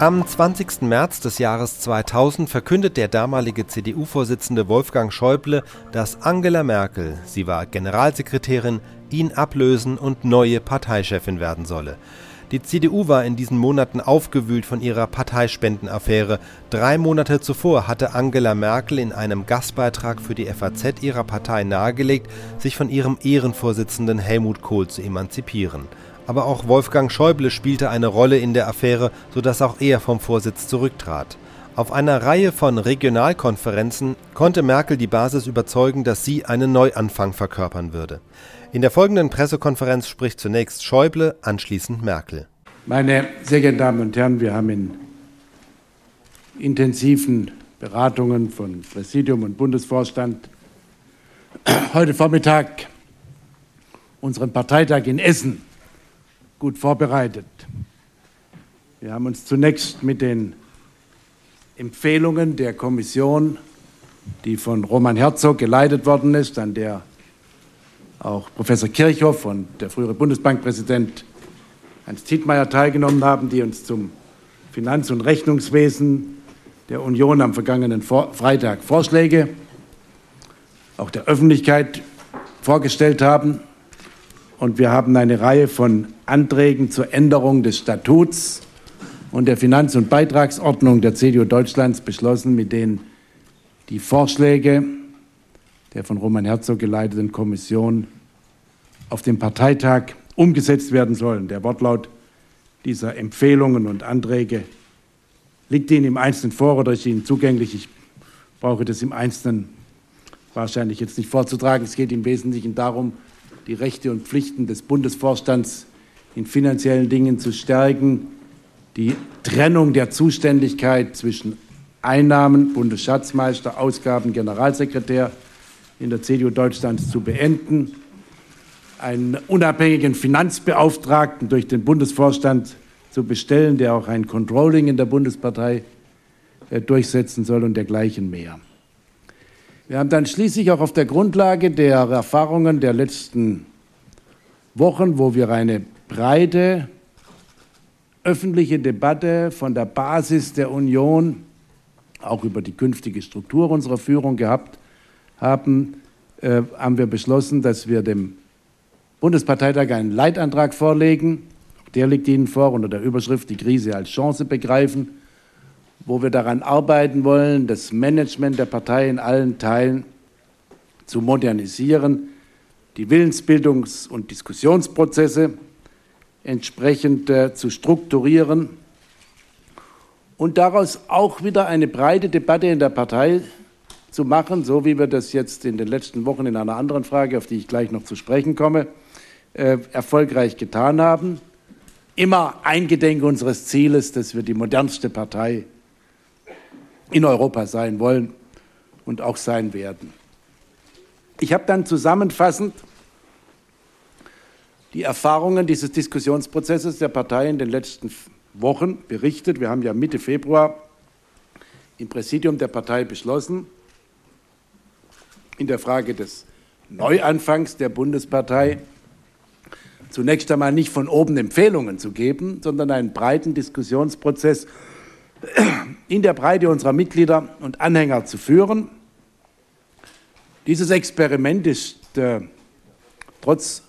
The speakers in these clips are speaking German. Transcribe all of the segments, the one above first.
Am 20. März des Jahres 2000 verkündet der damalige CDU-Vorsitzende Wolfgang Schäuble, dass Angela Merkel, sie war Generalsekretärin, ihn ablösen und neue Parteichefin werden solle. Die CDU war in diesen Monaten aufgewühlt von ihrer Parteispendenaffäre. Drei Monate zuvor hatte Angela Merkel in einem Gastbeitrag für die FAZ ihrer Partei nahegelegt, sich von ihrem Ehrenvorsitzenden Helmut Kohl zu emanzipieren aber auch Wolfgang Schäuble spielte eine Rolle in der Affäre, sodass auch er vom Vorsitz zurücktrat. Auf einer Reihe von Regionalkonferenzen konnte Merkel die Basis überzeugen, dass sie einen Neuanfang verkörpern würde. In der folgenden Pressekonferenz spricht zunächst Schäuble, anschließend Merkel. Meine sehr geehrten Damen und Herren, wir haben in intensiven Beratungen von Präsidium und Bundesvorstand heute Vormittag unseren Parteitag in Essen gut vorbereitet. Wir haben uns zunächst mit den Empfehlungen der Kommission, die von Roman Herzog geleitet worden ist, an der auch Professor Kirchhoff und der frühere Bundesbankpräsident Hans Tietmeyer teilgenommen haben, die uns zum Finanz- und Rechnungswesen der Union am vergangenen Freitag Vorschläge auch der Öffentlichkeit vorgestellt haben. Und wir haben eine Reihe von Anträgen zur Änderung des Statuts und der Finanz- und Beitragsordnung der CDU Deutschlands beschlossen, mit denen die Vorschläge der von Roman Herzog geleiteten Kommission auf dem Parteitag umgesetzt werden sollen. Der Wortlaut dieser Empfehlungen und Anträge liegt Ihnen im Einzelnen vor oder ist Ihnen zugänglich. Ich brauche das im Einzelnen wahrscheinlich jetzt nicht vorzutragen. Es geht im Wesentlichen darum, die Rechte und Pflichten des Bundesvorstands in finanziellen Dingen zu stärken, die Trennung der Zuständigkeit zwischen Einnahmen, Bundesschatzmeister, Ausgaben, Generalsekretär in der CDU Deutschlands zu beenden, einen unabhängigen Finanzbeauftragten durch den Bundesvorstand zu bestellen, der auch ein Controlling in der Bundespartei äh, durchsetzen soll und dergleichen mehr. Wir haben dann schließlich auch auf der Grundlage der Erfahrungen der letzten Wochen, wo wir eine breite öffentliche Debatte von der Basis der Union, auch über die künftige Struktur unserer Führung gehabt haben, äh, haben wir beschlossen, dass wir dem Bundesparteitag einen Leitantrag vorlegen. Der liegt Ihnen vor unter der Überschrift Die Krise als Chance begreifen, wo wir daran arbeiten wollen, das Management der Partei in allen Teilen zu modernisieren, die Willensbildungs- und Diskussionsprozesse entsprechend äh, zu strukturieren und daraus auch wieder eine breite Debatte in der Partei zu machen, so wie wir das jetzt in den letzten Wochen in einer anderen Frage, auf die ich gleich noch zu sprechen komme, äh, erfolgreich getan haben. Immer eingedenk unseres Zieles, dass wir die modernste Partei in Europa sein wollen und auch sein werden. Ich habe dann zusammenfassend die Erfahrungen dieses Diskussionsprozesses der Partei in den letzten Wochen berichtet. Wir haben ja Mitte Februar im Präsidium der Partei beschlossen, in der Frage des Neuanfangs der Bundespartei zunächst einmal nicht von oben Empfehlungen zu geben, sondern einen breiten Diskussionsprozess in der Breite unserer Mitglieder und Anhänger zu führen. Dieses Experiment ist äh, trotz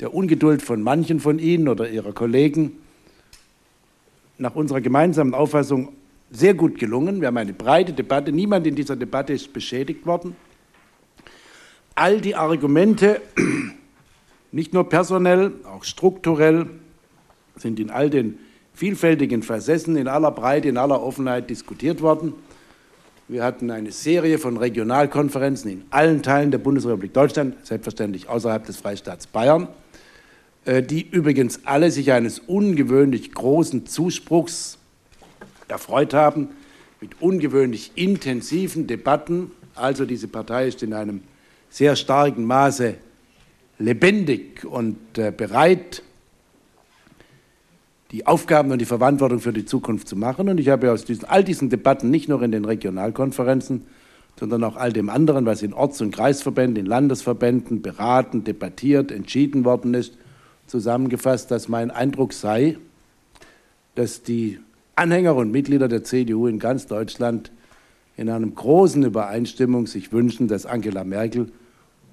der Ungeduld von manchen von Ihnen oder Ihrer Kollegen nach unserer gemeinsamen Auffassung sehr gut gelungen. Wir haben eine breite Debatte. Niemand in dieser Debatte ist beschädigt worden. All die Argumente, nicht nur personell, auch strukturell, sind in all den vielfältigen Versessen in aller Breite, in aller Offenheit diskutiert worden. Wir hatten eine Serie von Regionalkonferenzen in allen Teilen der Bundesrepublik Deutschland, selbstverständlich außerhalb des Freistaats Bayern. Äh, die übrigens alle sich eines ungewöhnlich großen Zuspruchs erfreut haben, mit ungewöhnlich intensiven Debatten. Also diese Partei ist in einem sehr starken Maße lebendig und äh, bereit, die Aufgaben und die Verantwortung für die Zukunft zu machen. Und ich habe aus diesen, all diesen Debatten, nicht nur in den Regionalkonferenzen, sondern auch all dem anderen, was in Orts- und Kreisverbänden, in Landesverbänden beraten, debattiert, entschieden worden ist, zusammengefasst, dass mein Eindruck sei, dass die Anhänger und Mitglieder der CDU in ganz Deutschland in einem großen Übereinstimmung sich wünschen, dass Angela Merkel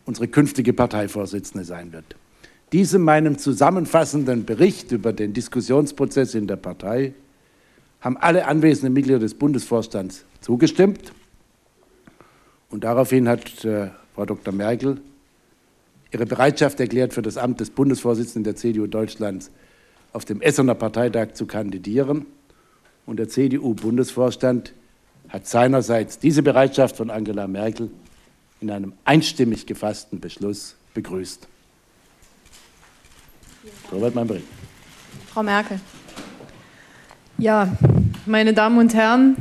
unsere künftige Parteivorsitzende sein wird. Diesem meinem zusammenfassenden Bericht über den Diskussionsprozess in der Partei haben alle anwesenden Mitglieder des Bundesvorstands zugestimmt. Und daraufhin hat äh, Frau Dr. Merkel ihre Bereitschaft erklärt, für das Amt des Bundesvorsitzenden der CDU Deutschlands auf dem Essener Parteitag zu kandidieren. Und der CDU-Bundesvorstand hat seinerseits diese Bereitschaft von Angela Merkel in einem einstimmig gefassten Beschluss begrüßt. Soweit mein Bericht. Frau Merkel. Ja, meine Damen und Herren,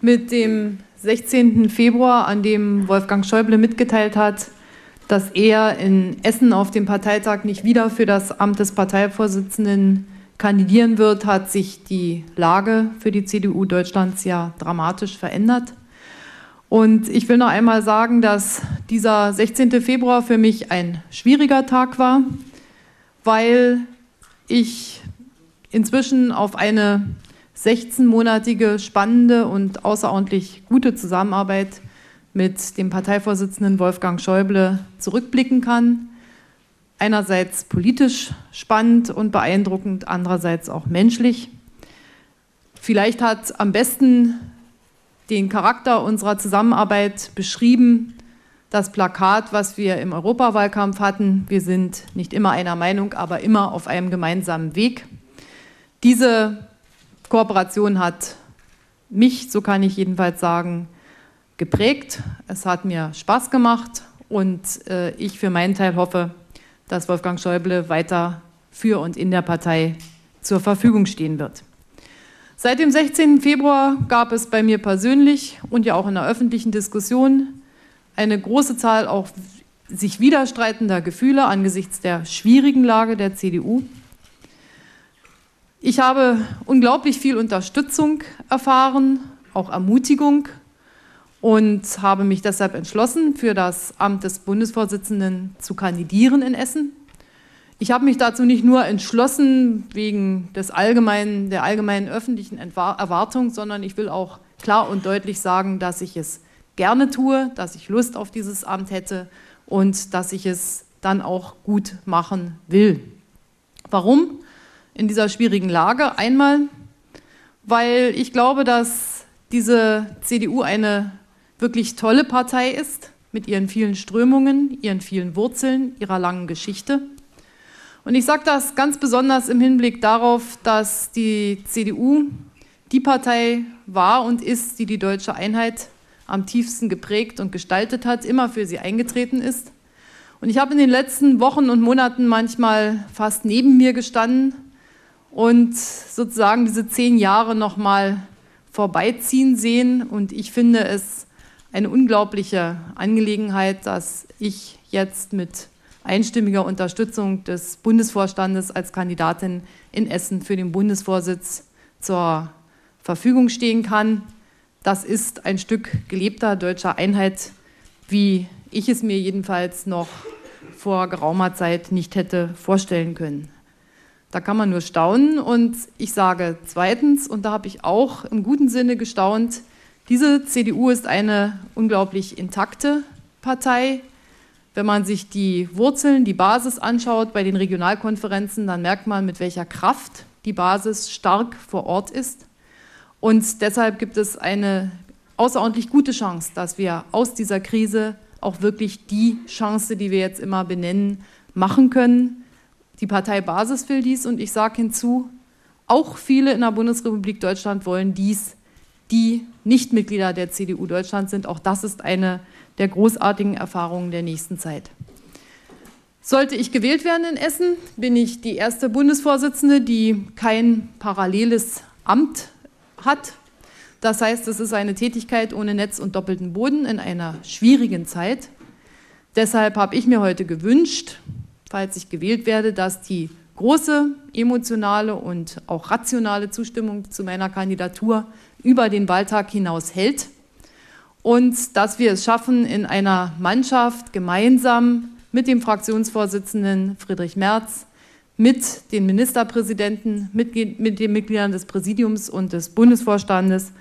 mit dem 16. Februar, an dem Wolfgang Schäuble mitgeteilt hat, dass er in Essen auf dem Parteitag nicht wieder für das Amt des Parteivorsitzenden kandidieren wird, hat sich die Lage für die CDU Deutschlands ja dramatisch verändert. Und ich will noch einmal sagen, dass dieser 16. Februar für mich ein schwieriger Tag war, weil ich inzwischen auf eine 16-monatige spannende und außerordentlich gute Zusammenarbeit mit dem Parteivorsitzenden Wolfgang Schäuble zurückblicken kann einerseits politisch spannend und beeindruckend, andererseits auch menschlich. Vielleicht hat am besten den Charakter unserer Zusammenarbeit beschrieben das Plakat, was wir im Europawahlkampf hatten. Wir sind nicht immer einer Meinung, aber immer auf einem gemeinsamen Weg. Diese Kooperation hat mich, so kann ich jedenfalls sagen, geprägt. Es hat mir Spaß gemacht und äh, ich für meinen Teil hoffe, dass Wolfgang Schäuble weiter für und in der Partei zur Verfügung stehen wird. Seit dem 16. Februar gab es bei mir persönlich und ja auch in der öffentlichen Diskussion eine große Zahl auch sich widerstreitender Gefühle angesichts der schwierigen Lage der CDU. Ich habe unglaublich viel Unterstützung erfahren, auch Ermutigung und habe mich deshalb entschlossen, für das Amt des Bundesvorsitzenden zu kandidieren in Essen. Ich habe mich dazu nicht nur entschlossen wegen des allgemeinen, der allgemeinen öffentlichen Erwartung, sondern ich will auch klar und deutlich sagen, dass ich es gerne tue, dass ich Lust auf dieses Amt hätte und dass ich es dann auch gut machen will. Warum? In dieser schwierigen Lage. Einmal, weil ich glaube, dass diese CDU eine wirklich tolle Partei ist, mit ihren vielen Strömungen, ihren vielen Wurzeln, ihrer langen Geschichte. Und ich sage das ganz besonders im Hinblick darauf, dass die CDU die Partei war und ist, die die deutsche Einheit am tiefsten geprägt und gestaltet hat, immer für sie eingetreten ist. Und ich habe in den letzten Wochen und Monaten manchmal fast neben mir gestanden und sozusagen diese zehn Jahre nochmal vorbeiziehen sehen. Und ich finde es eine unglaubliche Angelegenheit, dass ich jetzt mit einstimmiger Unterstützung des Bundesvorstandes als Kandidatin in Essen für den Bundesvorsitz zur Verfügung stehen kann. Das ist ein Stück gelebter deutscher Einheit, wie ich es mir jedenfalls noch vor geraumer Zeit nicht hätte vorstellen können. Da kann man nur staunen und ich sage zweitens, und da habe ich auch im guten Sinne gestaunt, diese CDU ist eine unglaublich intakte Partei. Wenn man sich die Wurzeln, die Basis anschaut bei den Regionalkonferenzen, dann merkt man, mit welcher Kraft die Basis stark vor Ort ist. Und deshalb gibt es eine außerordentlich gute Chance, dass wir aus dieser Krise auch wirklich die Chance, die wir jetzt immer benennen, machen können. Die Partei Basis will dies und ich sage hinzu, auch viele in der Bundesrepublik Deutschland wollen dies die Nichtmitglieder der CDU Deutschland sind. Auch das ist eine der großartigen Erfahrungen der nächsten Zeit. Sollte ich gewählt werden in Essen, bin ich die erste Bundesvorsitzende, die kein paralleles Amt hat. Das heißt, es ist eine Tätigkeit ohne Netz und doppelten Boden in einer schwierigen Zeit. Deshalb habe ich mir heute gewünscht, falls ich gewählt werde, dass die große emotionale und auch rationale Zustimmung zu meiner Kandidatur über den Wahltag hinaus hält und dass wir es schaffen, in einer Mannschaft gemeinsam mit dem Fraktionsvorsitzenden Friedrich Merz mit den Ministerpräsidenten, mit, mit den Mitgliedern des Präsidiums und des Bundesvorstandes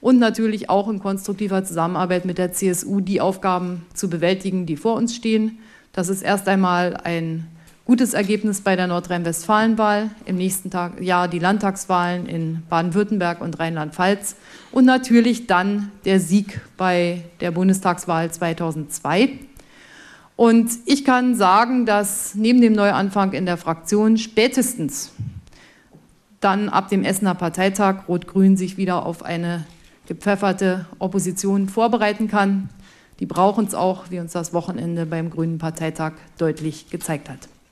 und natürlich auch in konstruktiver Zusammenarbeit mit der CSU die Aufgaben zu bewältigen, die vor uns stehen. Das ist erst einmal ein gutes Ergebnis bei der Nordrhein-Westfalen-Wahl, im nächsten Tag, Jahr die Landtagswahlen in Baden-Württemberg und Rheinland-Pfalz und natürlich dann der Sieg bei der Bundestagswahl 2002. Und ich kann sagen, dass neben dem Neuanfang in der Fraktion spätestens dann ab dem Essener Parteitag Rot-Grün sich wieder auf eine gepfefferte Opposition vorbereiten kann. Die brauchen es auch, wie uns das Wochenende beim Grünen Parteitag deutlich gezeigt hat.